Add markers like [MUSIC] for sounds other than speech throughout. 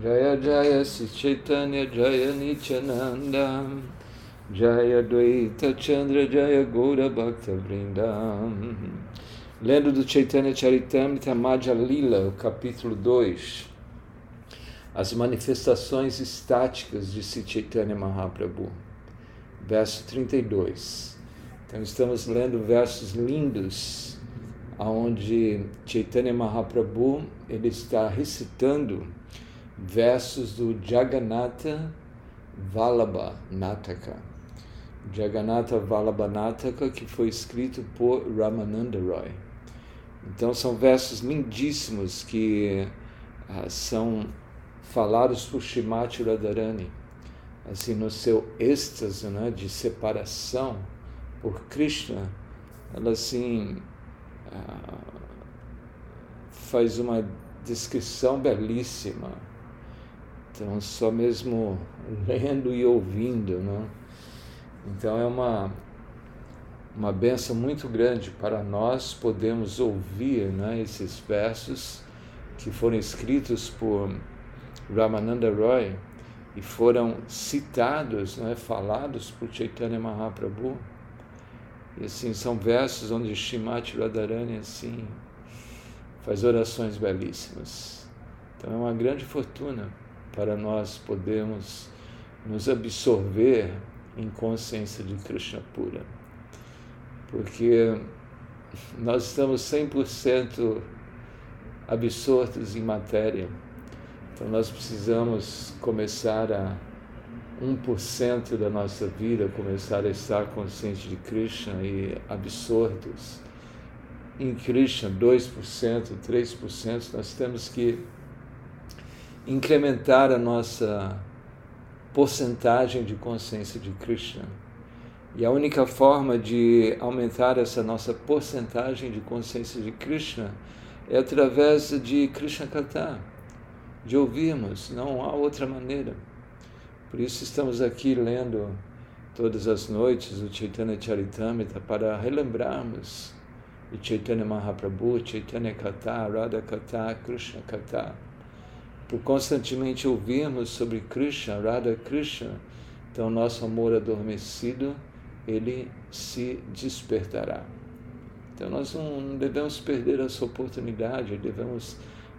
Jaya Jaya Chaitanya Jaya Nityananda Jaya Dvaita Chandra Jaya Gaura Bhakta Vrindam. Lendo do Chaitanya Charitamrita Madhya Lila, capítulo 2 As manifestações estáticas de Sri Chaitanya Mahaprabhu. Verso 32 Então estamos lendo versos lindos onde Chaitanya Mahaprabhu ele está recitando versos do Jagannatha Vallabha Nataka. Jagannatha Vallabha Nataka, que foi escrito por Ramananda Roy. Então são versos lindíssimos que ah, são falados por Shimati Radharani, assim no seu êxtase né, de separação por Krishna, ela assim ah, faz uma descrição belíssima então, só mesmo [LAUGHS] lendo e ouvindo, né? Então, é uma, uma benção muito grande para nós podermos ouvir né, esses versos que foram escritos por Ramananda Roy e foram citados, né, falados por Chaitanya Mahaprabhu. E assim, são versos onde Shimati Radharani assim, faz orações belíssimas. Então é uma grande fortuna para nós podermos nos absorver em consciência de Krishna pura. Porque nós estamos 100% absortos em matéria. Então nós precisamos começar a 1% da nossa vida começar a estar consciente de Krishna e absortos em Krishna, 2%, 3%, nós temos que incrementar a nossa porcentagem de consciência de Krishna. E a única forma de aumentar essa nossa porcentagem de consciência de Krishna é através de Krishna Kata, de ouvirmos, não há outra maneira. Por isso estamos aqui lendo todas as noites o Chaitanya Charitamrita para relembrarmos de Chaitanya Mahaprabhu, Chaitanya Kata, Radha Kata, Krishna Kata por constantemente ouvirmos sobre Krishna, Radha Krishna, então nosso amor adormecido, ele se despertará. Então nós não devemos perder essa oportunidade, devemos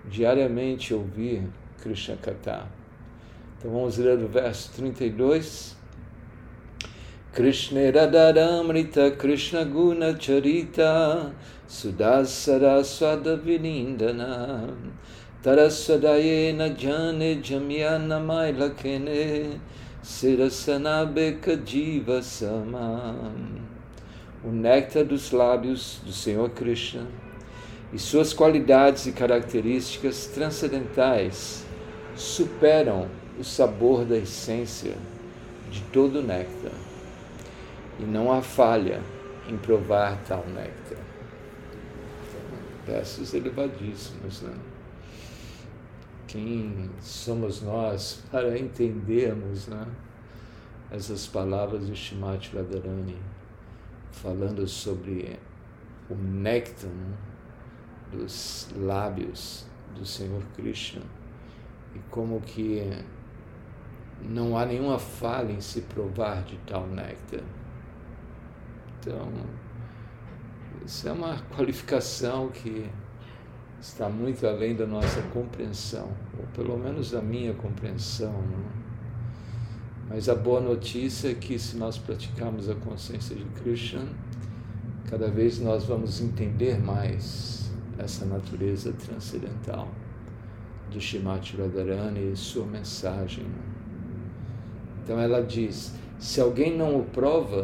diariamente ouvir Krishna Kata. Então vamos ler do verso 32. Krishna Radharamrita Krishna Guna Charita Sudasara Taraswadayena jane jamyana mailakene sirasanabeka jiva samam. O néctar dos lábios do Senhor Krishna e suas qualidades e características transcendentais superam o sabor da essência de todo néctar. E não há falha em provar tal néctar. Versos elevadíssimos, né? Quem somos nós para entendermos né, essas palavras de Shimati Radharani, falando sobre o néctar né, dos lábios do Senhor Krishna e como que não há nenhuma falha em se provar de tal néctar. Então, isso é uma qualificação que está muito além da nossa compreensão, ou pelo menos da minha compreensão. Não? É? Mas a boa notícia é que se nós praticarmos a consciência de Krishna, cada vez nós vamos entender mais essa natureza transcendental de Shimati Radharani e sua mensagem. Não? É? Então ela diz: se alguém não o prova,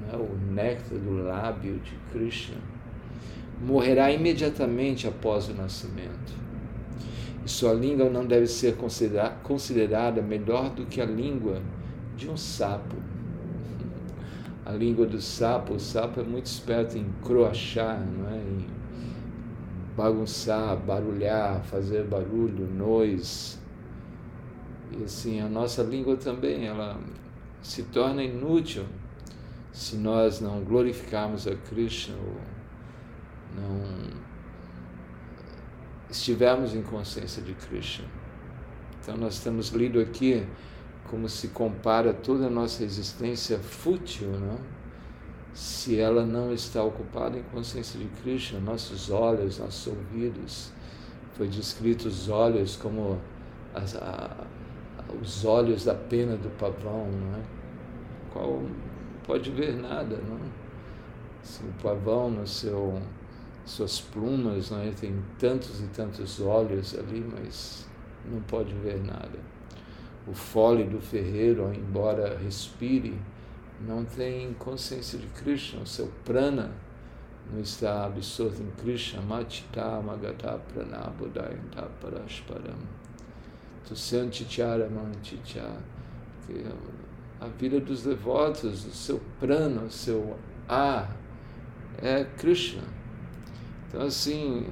né, o néctar do lábio de Krishna, morrerá imediatamente após o nascimento. E sua língua não deve ser considerada melhor do que a língua de um sapo. [LAUGHS] A língua do sapo, o sapo é muito esperto em croachar, não é? em bagunçar, barulhar, fazer barulho, noise. E assim, a nossa língua também, ela se torna inútil se nós não glorificarmos a Krishna não estivermos em consciência de Krishna. Então nós temos lido aqui como se compara toda a nossa existência fútil, não? se ela não está ocupada em consciência de Krishna, nossos olhos, nossos ouvidos. Foi descrito os olhos como as, a, os olhos da pena do pavão, não é? Qual pode ver nada, não? Se o pavão no seu suas plumas, não é? tem tantos e tantos olhos ali, mas não pode ver nada. O fole do ferreiro, embora respire, não tem consciência de Krishna, o seu prana não está absorto em Krishna, Matita Magata Pranabodayanta Parashparam. Tusyantityaram Antitya. A vida dos devotos, o seu prana, o seu A é Krishna. Então, assim,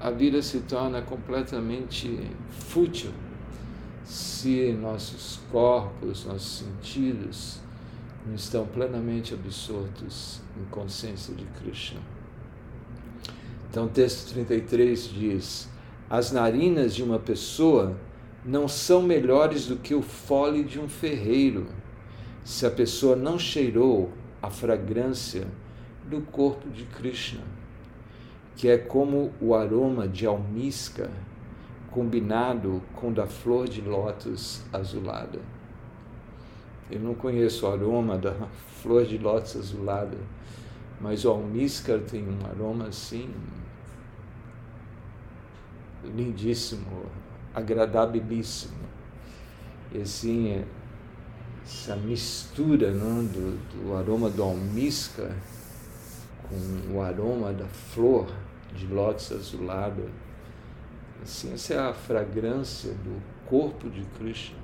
a vida se torna completamente fútil se nossos corpos, nossos sentidos, não estão plenamente absortos em consciência de Krishna. Então, o texto 33 diz: As narinas de uma pessoa não são melhores do que o fole de um ferreiro, se a pessoa não cheirou a fragrância do corpo de Krishna, que é como o aroma de almíscar combinado com da flor de lótus azulada. Eu não conheço o aroma da [LAUGHS] flor de lótus azulada, mas o almíscar tem um aroma assim lindíssimo, agradabilíssimo. E assim, essa mistura não, do, do aroma do almíscar com o aroma da flor de lótus azulada, assim, essa é a fragrância do corpo de Krishna.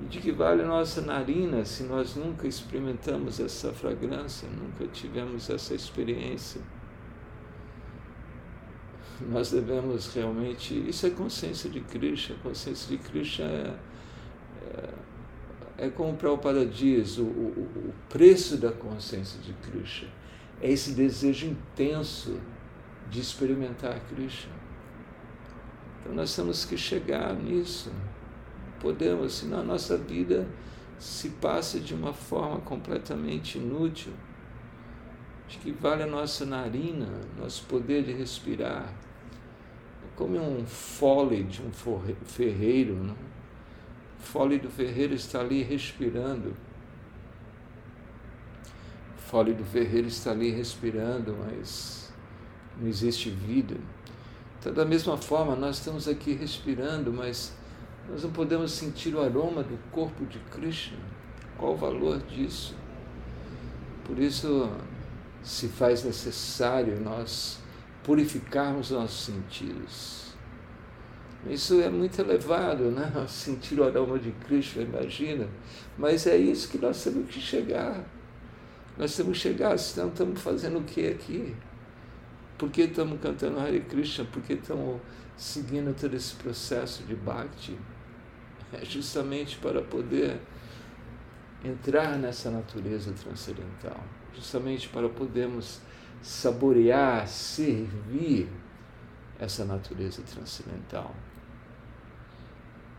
E de que vale a nossa narina se nós nunca experimentamos essa fragrância, nunca tivemos essa experiência? Nós devemos realmente. Isso é consciência de Krishna. Consciência de Krishna é, é, é como o Prabhupada diz: o, o, o preço da consciência de Krishna é esse desejo intenso de experimentar Krishna. Então nós temos que chegar nisso podemos, senão a nossa vida se passa de uma forma completamente inútil. De que vale a nossa narina, nosso poder de respirar. Como um fole de um ferreiro, não? o fole do ferreiro está ali respirando. O fole do ferreiro está ali respirando, mas não existe vida. Então, da mesma forma, nós estamos aqui respirando, mas nós não podemos sentir o aroma do corpo de Krishna. Qual o valor disso? Por isso se faz necessário nós purificarmos nossos sentidos. Isso é muito elevado, né? [LAUGHS] Sentir o aroma de Krishna, imagina. Mas é isso que nós temos que chegar. Nós temos que chegar, senão estamos fazendo o que aqui? Por que estamos cantando Hare Krishna? Por que estamos seguindo todo esse processo de Bhakti? é justamente para poder entrar nessa natureza transcendental, justamente para podermos saborear, servir essa natureza transcendental.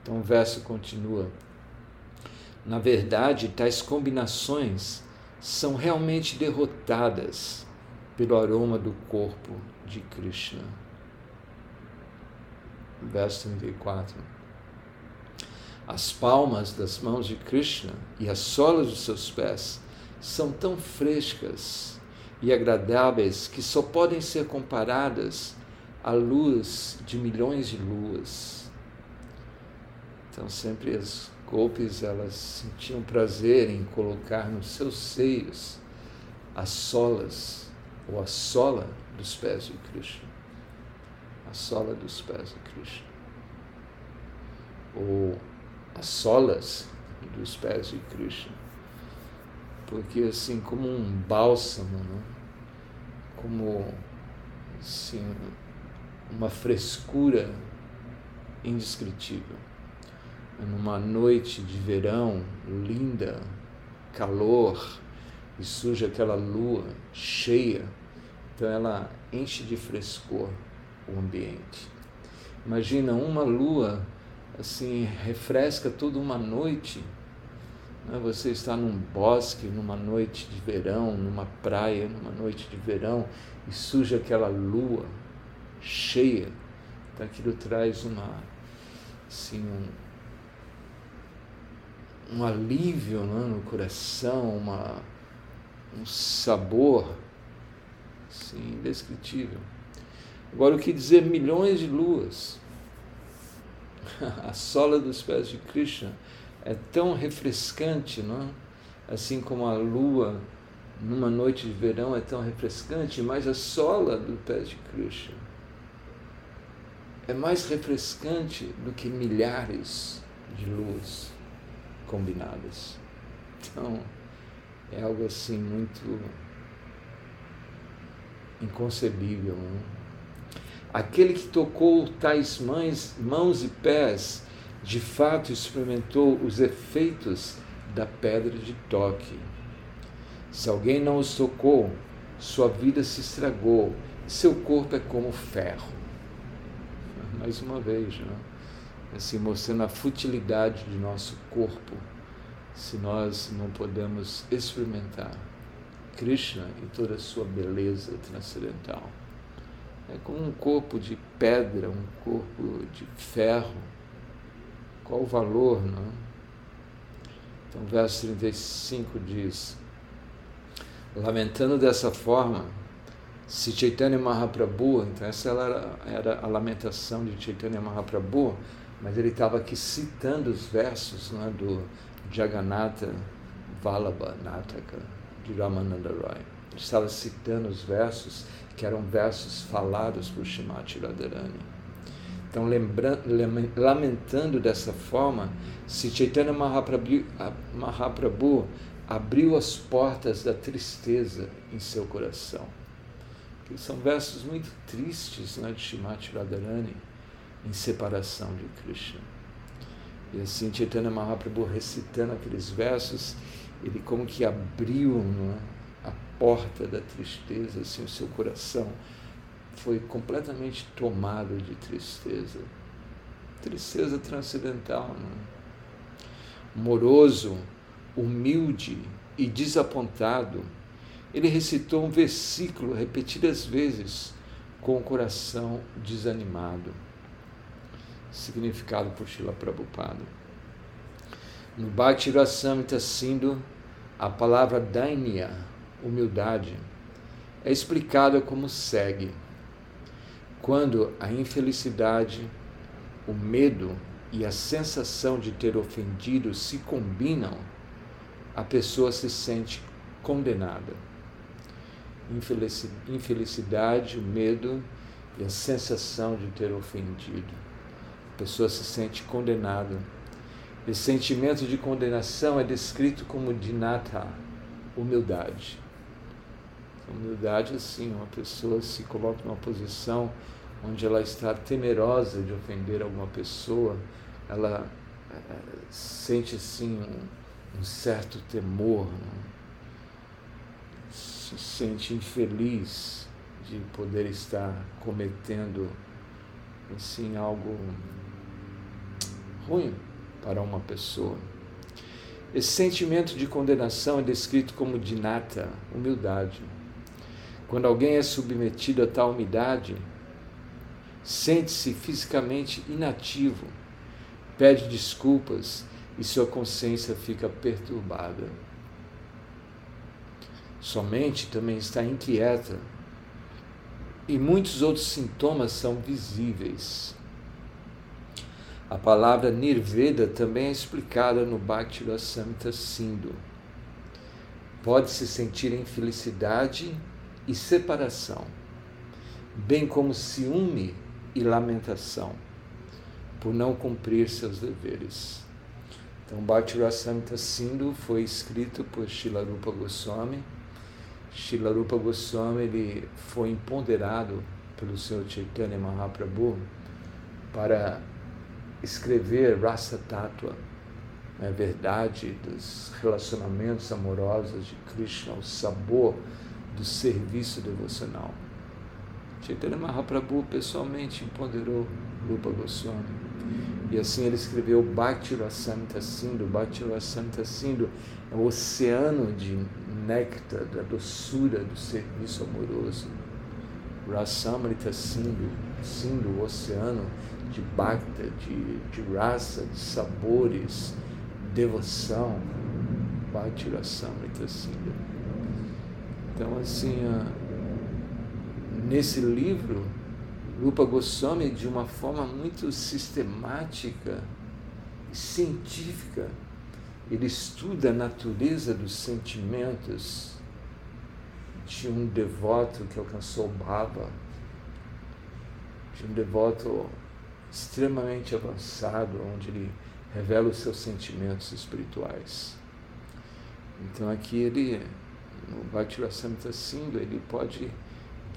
Então o verso continua. Na verdade, tais combinações são realmente derrotadas pelo aroma do corpo de Krishna. Verso 34. As palmas das mãos de Krishna e as solas dos seus pés são tão frescas e agradáveis que só podem ser comparadas à luz de milhões de luas. Então, sempre as golpes elas sentiam prazer em colocar nos seus seios as solas ou a sola dos pés de Krishna. A sola dos pés de Krishna. Ou as solas dos pés de Krishna. Porque assim, como um bálsamo, né? como assim, uma frescura indescritível. Numa noite de verão linda, calor, e surge aquela lua cheia, então ela enche de frescor o ambiente. Imagina uma lua assim, refresca toda uma noite. Né? Você está num bosque, numa noite de verão, numa praia, numa noite de verão, e surge aquela lua cheia. Então aquilo traz uma, assim, um, um alívio né, no coração, uma, um sabor assim, indescritível. Agora, o que dizer milhões de luas? [LAUGHS] A sola dos pés de Krishna é tão refrescante, não é? assim como a lua numa noite de verão é tão refrescante, mas a sola dos pés de Krishna é mais refrescante do que milhares de luas combinadas. Então, é algo assim muito inconcebível. Não? Aquele que tocou tais mãos, mãos e pés, de fato experimentou os efeitos da pedra de toque. Se alguém não os tocou, sua vida se estragou, seu corpo é como ferro. Mais uma vez, né? assim, mostrando a futilidade de nosso corpo, se nós não podemos experimentar Krishna e toda a sua beleza transcendental. É como um corpo de pedra, um corpo de ferro. Qual o valor, não? Então, o verso 35 diz: Lamentando dessa forma, se Chaitanya Mahaprabhu, então essa era, era a lamentação de Chaitanya Mahaprabhu, mas ele estava aqui citando os versos né, do Jagannatha Vallabha Nataka, de Ramananda Roy. Estava citando os versos que eram versos falados por Shimati Radharani. Então, lamentando dessa forma, se Chaitanya Mahaprabhu, Mahaprabhu abriu as portas da tristeza em seu coração. São versos muito tristes né, de Shimati Radharani em separação de Krishna. E assim, Chaitanya Mahaprabhu recitando aqueles versos, ele como que abriu é? a porta da tristeza, assim, o seu coração foi completamente tomado de tristeza. Tristeza transcendental. É? Moroso, humilde e desapontado, ele recitou um versículo repetidas vezes com o coração desanimado, significado por Shila Prabhupada. No Bhakti Rasamrita Sindhu, a palavra dainya, humildade, é explicada como segue: quando a infelicidade, o medo e a sensação de ter ofendido se combinam, a pessoa se sente condenada. Infelicidade, o medo e a sensação de ter ofendido. A pessoa se sente condenada esse sentimento de condenação é descrito como dinata, humildade. Humildade, assim, uma pessoa se coloca numa posição onde ela está temerosa de ofender alguma pessoa, ela é, sente, assim, um, um certo temor, né? se sente infeliz de poder estar cometendo, assim, algo ruim para uma pessoa. Esse sentimento de condenação é descrito como dinata, humildade. Quando alguém é submetido a tal umidade, sente-se fisicamente inativo, pede desculpas e sua consciência fica perturbada. Sua mente também está inquieta e muitos outros sintomas são visíveis. A palavra Nirveda também é explicada no Bhakti Rasamrita Sindhu. Pode-se sentir em felicidade e separação, bem como ciúme e lamentação, por não cumprir seus deveres. Então, Bhakti Rasamrita Sindhu foi escrito por Shilarupa Goswami. Shilarupa Goswami ele foi empoderado pelo Senhor Chaitanya Mahaprabhu para escrever Rasa Tattva, a verdade dos relacionamentos amorosos de Krishna, o sabor do serviço devocional. Chaitanya Mahaprabhu pessoalmente empoderou Rupa Goswami. E assim ele escreveu Bhakti Rasanta Sindhu. Bhakti Rasanta Sindhu é o oceano de néctar, da doçura do serviço amoroso. Rasamrita Sindhu, Sindhu, oceano de bhakta, de, de raça, de sabores, devoção. Bhakti Rasamrita Sindhu. Então, assim, nesse livro, Rupa Goswami, de uma forma muito sistemática e científica, ele estuda a natureza dos sentimentos de um devoto que alcançou Baba, de um devoto extremamente avançado, onde ele revela os seus sentimentos espirituais. Então aqui ele, no Bhakti Rasamrita Sindhu, ele pode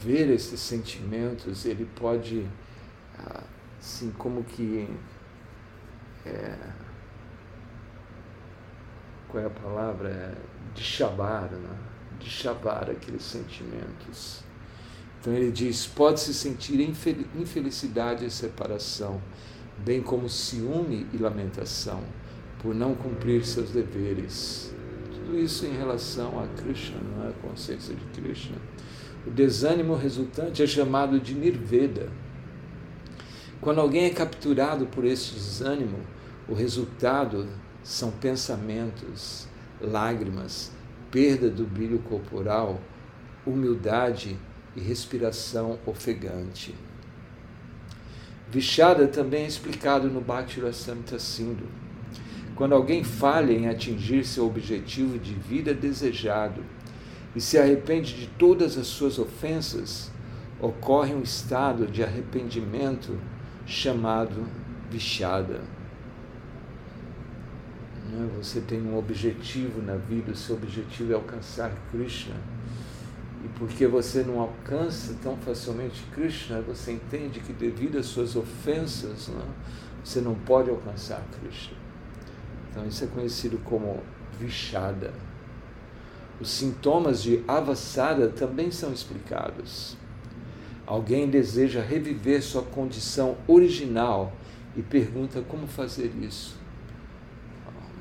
ver esses sentimentos, ele pode, assim, como que. É, qual é a palavra? É, de chavar, né? De chavar aqueles sentimentos. Então ele diz: pode se sentir infelicidade e separação, bem como ciúme e lamentação, por não cumprir seus deveres. Tudo isso em relação a Krishna, não é? a consciência de Krishna. O desânimo resultante é chamado de nirveda. Quando alguém é capturado por esse desânimo, o resultado são pensamentos, lágrimas, perda do brilho corporal, humildade e respiração ofegante. Vixada também é explicado no Bhakti Rasamrita Sindhu. Quando alguém falha em atingir seu objetivo de vida desejado, e se arrepende de todas as suas ofensas, ocorre um estado de arrependimento chamado vixada. É? Você tem um objetivo na vida, o seu objetivo é alcançar Krishna. E porque você não alcança tão facilmente Krishna, você entende que devido às suas ofensas, não, é? você não pode alcançar Krishna. Então isso é conhecido como vixada. Os sintomas de avassada também são explicados. Alguém deseja reviver sua condição original e pergunta como fazer isso.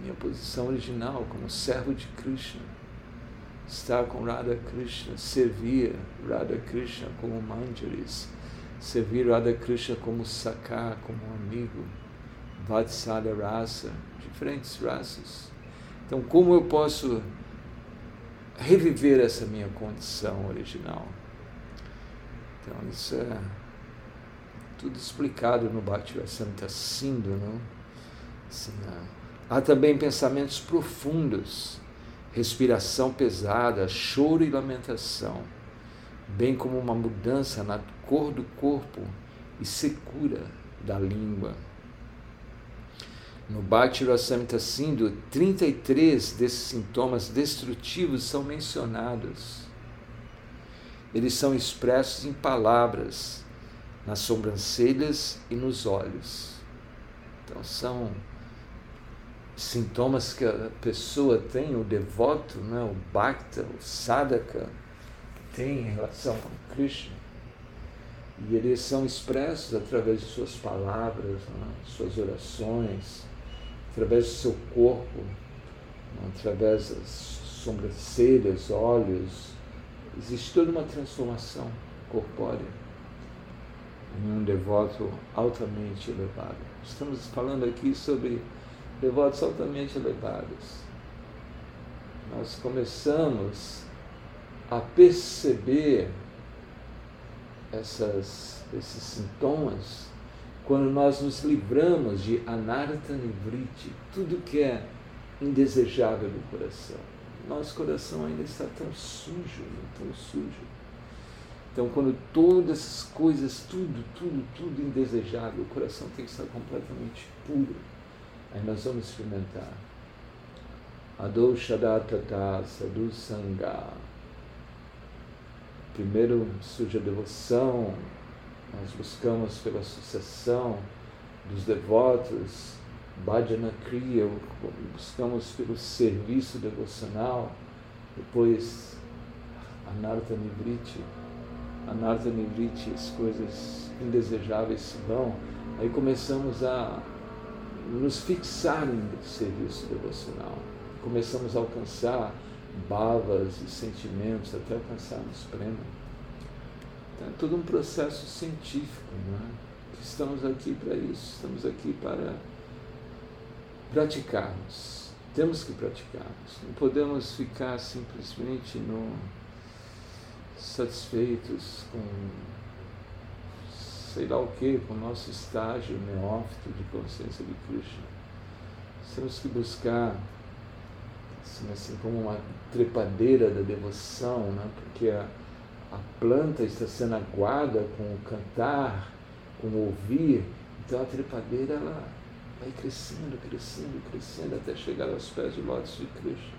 Minha posição original como servo de Krishna, estar com Radha Krishna, servir Radha Krishna como manjaris, servir Radha Krishna como sakar, como amigo, Vatsalya rasa, diferentes raças. Então, como eu posso reviver essa minha condição original. Então, isso é tudo explicado no Bhakti Santa Sindhu. Não? Assim, há também pensamentos profundos, respiração pesada, choro e lamentação, bem como uma mudança na cor do corpo e secura da língua. No Bhakti Rasamrita Sindhu, 33 desses sintomas destrutivos são mencionados. Eles são expressos em palavras, nas sobrancelhas e nos olhos. Então são sintomas que a pessoa tem, o devoto, né, o bhakta, o sadhaka, tem em relação com Krishna. E eles são expressos através de suas palavras, né, suas orações, através do seu corpo, através das sobrancelhas, olhos, existe toda uma transformação corpórea em um devoto altamente elevado. Estamos falando aqui sobre devotos altamente elevados. Nós começamos a perceber essas, esses sintomas quando nós nos livramos de anarta nivriti, tudo que é indesejável do coração. Nosso coração ainda está tão sujo, tão sujo. Então, quando todas essas coisas, tudo, tudo, tudo indesejável, o coração tem que estar completamente puro. Aí nós vamos experimentar. Adoshadattata sadhu sangha. Primeiro surge a devoção, nós buscamos pela sucessão dos devotos, Bhajana Kriya, buscamos pelo serviço devocional, depois Anartha Nivriti, Anartha Nivriti, as coisas indesejáveis se vão, aí começamos a nos fixar em serviço devocional. Começamos a alcançar bavas e sentimentos até alcançarmos prêmio. Então, é todo um processo científico, não é? Estamos aqui para isso, estamos aqui para praticarmos. Temos que praticarmos. Não podemos ficar simplesmente no, satisfeitos com sei lá o que, com o nosso estágio neófito de consciência de Krishna. Temos que buscar, assim, assim como uma trepadeira da devoção, né? porque a, a planta está sendo aguada com o cantar, com o ouvir, então a trepadeira ela vai crescendo, crescendo, crescendo até chegar aos pés de lótus de Krishna.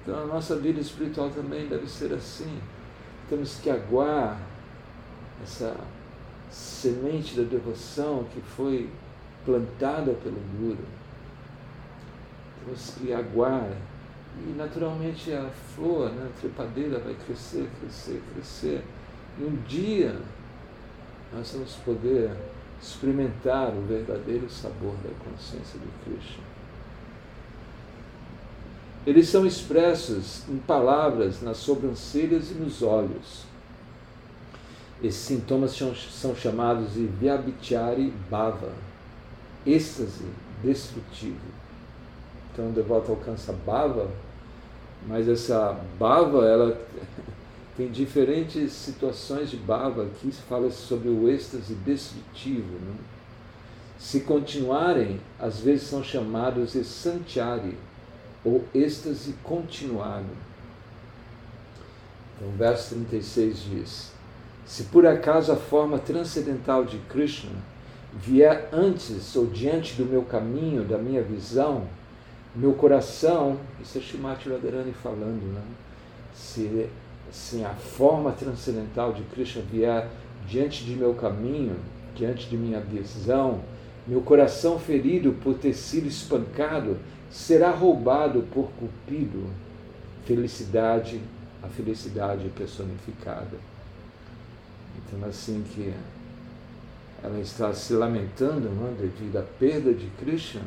Então a nossa vida espiritual também deve ser assim. Temos que aguar essa semente da devoção que foi plantada pelo Guru. Temos que aguar e naturalmente a flor, né, a trepadeira vai crescer, crescer, crescer. E um dia nós vamos poder experimentar o verdadeiro sabor da consciência de Krishna. Eles são expressos em palavras nas sobrancelhas e nos olhos. Esses sintomas são chamados de Vyabhichari Bhava, êxtase destrutivo. Então o devoto alcança Bhava, mas essa Bhava, ela [LAUGHS] tem diferentes situações de Bhava. Aqui se fala sobre o êxtase destrutivo. Né? Se continuarem, às vezes são chamados de Sanchari, ou êxtase continuado. Então, o verso 36 diz: Se por acaso a forma transcendental de Krishna vier antes ou diante do meu caminho, da minha visão, meu coração, isso é Shimati Radharani falando, né? se, se a forma transcendental de Krishna vier diante de meu caminho, diante de minha visão, meu coração ferido por ter sido espancado será roubado por Cupido. Felicidade, a felicidade personificada. Então, assim que ela está se lamentando não, é, devido à perda de Krishna,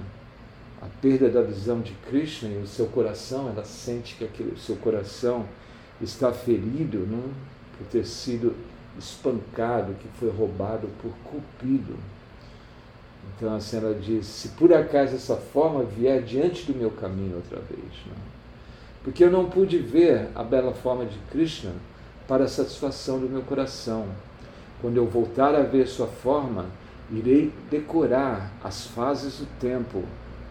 a perda da visão de Krishna e o seu coração, ela sente que aquele, o seu coração está ferido não, é, por ter sido espancado, que foi roubado por Cupido. Então a senhora diz: se por acaso essa forma vier diante do meu caminho outra vez, não? porque eu não pude ver a bela forma de Krishna para a satisfação do meu coração. Quando eu voltar a ver sua forma, irei decorar as fases do tempo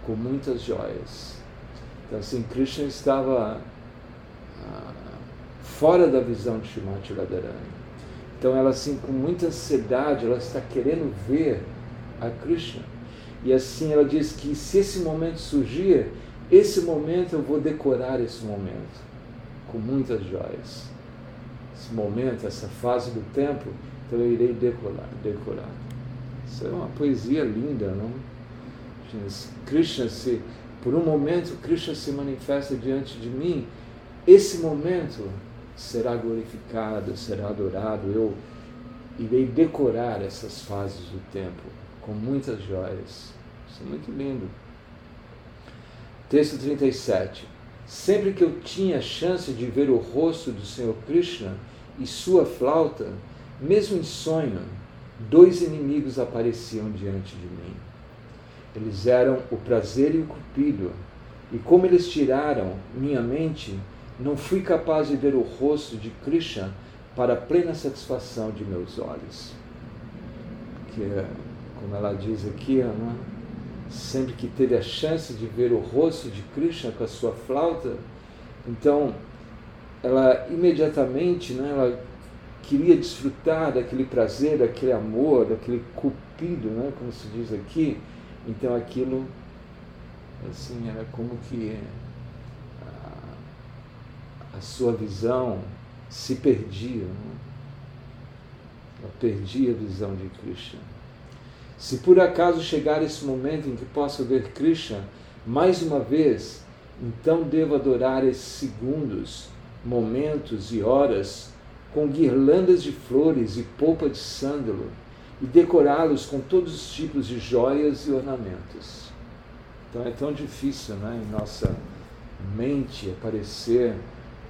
com muitas joias. Então, assim, Krishna estava ah, fora da visão de Shrimati Radharani. Então, ela, assim, com muita ansiedade, ela está querendo ver a Krishna. E assim ela diz que se esse momento surgir, esse momento eu vou decorar esse momento com muitas joias. Esse momento, essa fase do tempo, então eu irei decorar. decorar. Isso é uma poesia linda, não? Krishna se, por um momento, Krishna se manifesta diante de mim. Esse momento será glorificado, será adorado. Eu irei decorar essas fases do tempo com muitas joias. Isso é muito lindo. Texto 37. Sempre que eu tinha chance de ver o rosto do Senhor Krishna e sua flauta, mesmo em sonho, dois inimigos apareciam diante de mim. Eles eram o prazer e o cupido, e como eles tiraram minha mente, não fui capaz de ver o rosto de Krishna para plena satisfação de meus olhos. Que é como ela diz aqui, né? Sempre que teve a chance de ver o rosto de Krishna com a sua flauta, então ela imediatamente né, ela queria desfrutar daquele prazer, daquele amor, daquele cupido, né, como se diz aqui. Então aquilo assim era como que a, a sua visão se perdia. Né? Ela perdia a visão de Krishna. Se por acaso chegar esse momento em que posso ver Krishna mais uma vez, então devo adorar esses segundos, momentos e horas com guirlandas de flores e polpa de sândalo e decorá-los com todos os tipos de joias e ornamentos. Então é tão difícil né, em nossa mente aparecer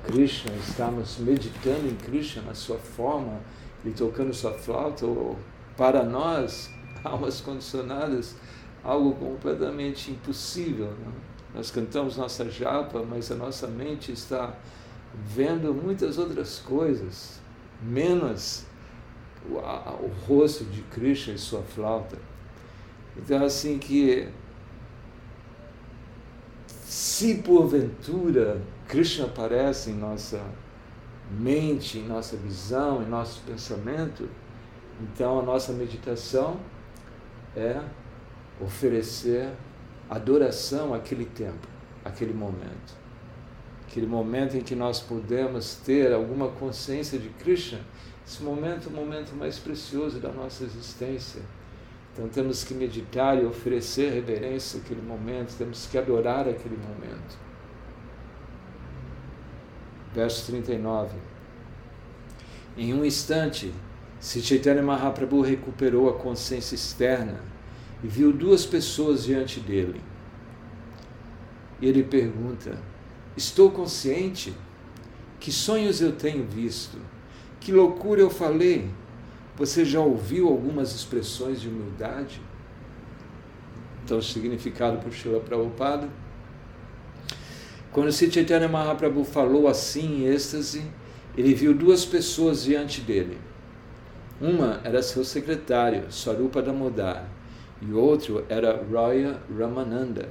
Krishna, estamos meditando em Krishna na sua forma, ele tocando sua flauta, ou para nós, [LAUGHS] almas condicionadas, algo completamente impossível. Né? Nós cantamos nossa japa, mas a nossa mente está vendo muitas outras coisas, menos o, a, o rosto de Krishna e sua flauta. Então, assim que, se porventura Krishna aparece em nossa mente, em nossa visão, em nosso pensamento, então a nossa meditação é oferecer adoração àquele tempo, àquele momento. Aquele momento em que nós podemos ter alguma consciência de Krishna, esse momento é o momento mais precioso da nossa existência. Então temos que meditar e oferecer reverência àquele momento, temos que adorar aquele momento verso 39. Em um instante, Sri Chaitanya Mahaprabhu recuperou a consciência externa e viu duas pessoas diante dele. E ele pergunta: Estou consciente? Que sonhos eu tenho visto? Que loucura eu falei? Você já ouviu algumas expressões de humildade? Então, significado por Srila Prabhupada quando Sri Chaitanya Mahaprabhu falou assim em êxtase, ele viu duas pessoas diante dele. Uma era seu secretário, Swarupa Damodar, e outro era Roya Ramananda.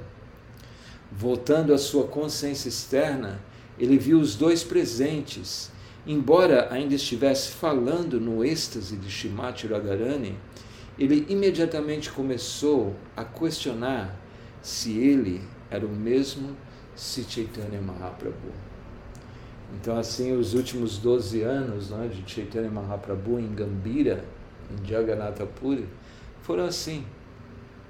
Voltando à sua consciência externa, ele viu os dois presentes. Embora ainda estivesse falando no êxtase de Shimati Radharani, ele imediatamente começou a questionar se ele era o mesmo Sri Chaitanya Mahaprabhu. Então, assim, os últimos 12 anos né, de Chaitanya Mahaprabhu em Gambira, em Jagannatha Puri, foram assim.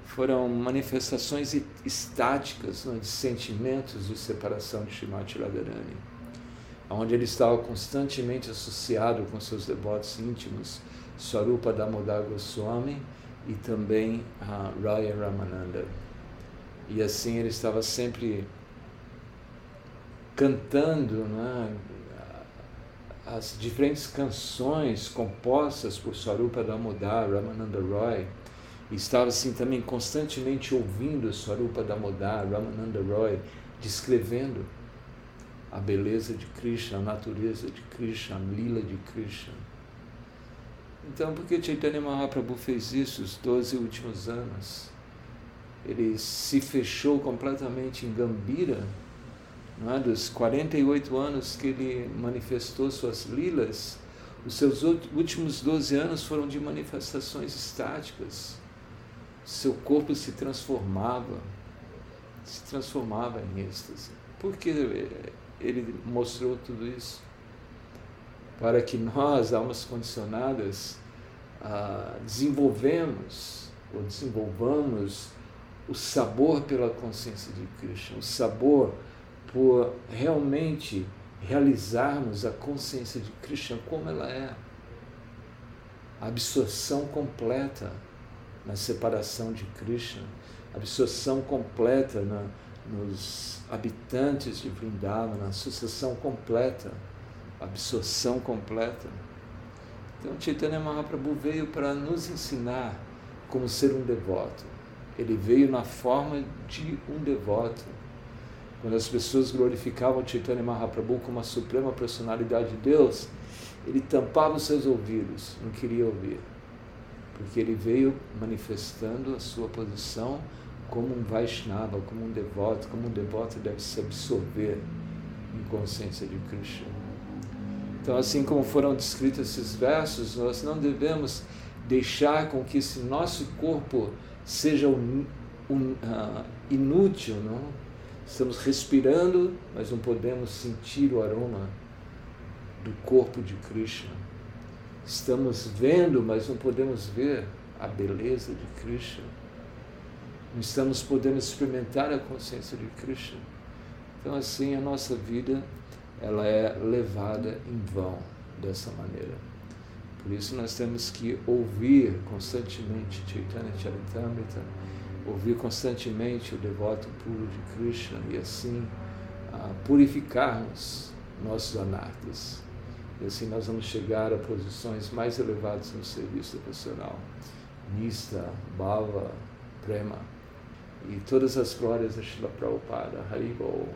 Foram manifestações estáticas né, de sentimentos de separação de Shrimati Radharani, onde ele estava constantemente associado com seus devotos íntimos, Swarupa Damodar Goswami e também Raya Ramananda. E assim ele estava sempre cantando né, as diferentes canções compostas por Swarupa Damodar, Ramananda Roy, e estava assim também constantemente ouvindo Swarupa Damodar, Ramananda Roy, descrevendo a beleza de Krishna, a natureza de Krishna, a lila de Krishna. Então, por que Chaitanya Mahaprabhu fez isso os 12 últimos anos? Ele se fechou completamente em Gambira, é? dos 48 anos que ele manifestou suas lilas, os seus últimos 12 anos foram de manifestações estáticas. Seu corpo se transformava, se transformava em êxtase. Por que ele mostrou tudo isso? Para que nós, almas condicionadas, ah, desenvolvemos ou desenvolvamos o sabor pela consciência de Krishna, o sabor por realmente realizarmos a consciência de Krishna como ela é. A absorção completa na separação de Krishna, absorção completa na, nos habitantes de Vrindavan, sucessão completa, absorção completa. Então Chaitanya Mahaprabhu veio para nos ensinar como ser um devoto. Ele veio na forma de um devoto quando as pessoas glorificavam Chaitanya Mahaprabhu como a suprema personalidade de Deus, ele tampava os seus ouvidos, não queria ouvir. Porque ele veio manifestando a sua posição como um Vaishnava, como um devoto, como um devoto deve se absorver em consciência de Krishna. Então, assim como foram descritos esses versos, nós não devemos deixar com que esse nosso corpo seja uh, inútil, não? Estamos respirando, mas não podemos sentir o aroma do corpo de Krishna. Estamos vendo, mas não podemos ver a beleza de Krishna. Não estamos podendo experimentar a consciência de Krishna. Então, assim, a nossa vida ela é levada em vão dessa maneira. Por isso nós temos que ouvir constantemente Chaitanya Charitamrita, ouvir constantemente o devoto puro de Krishna e assim uh, purificarmos nossos anartas. E assim nós vamos chegar a posições mais elevadas no serviço devocional. Nista, Bhava, Prema e todas as glórias da Shila Prabhupada. Haribol.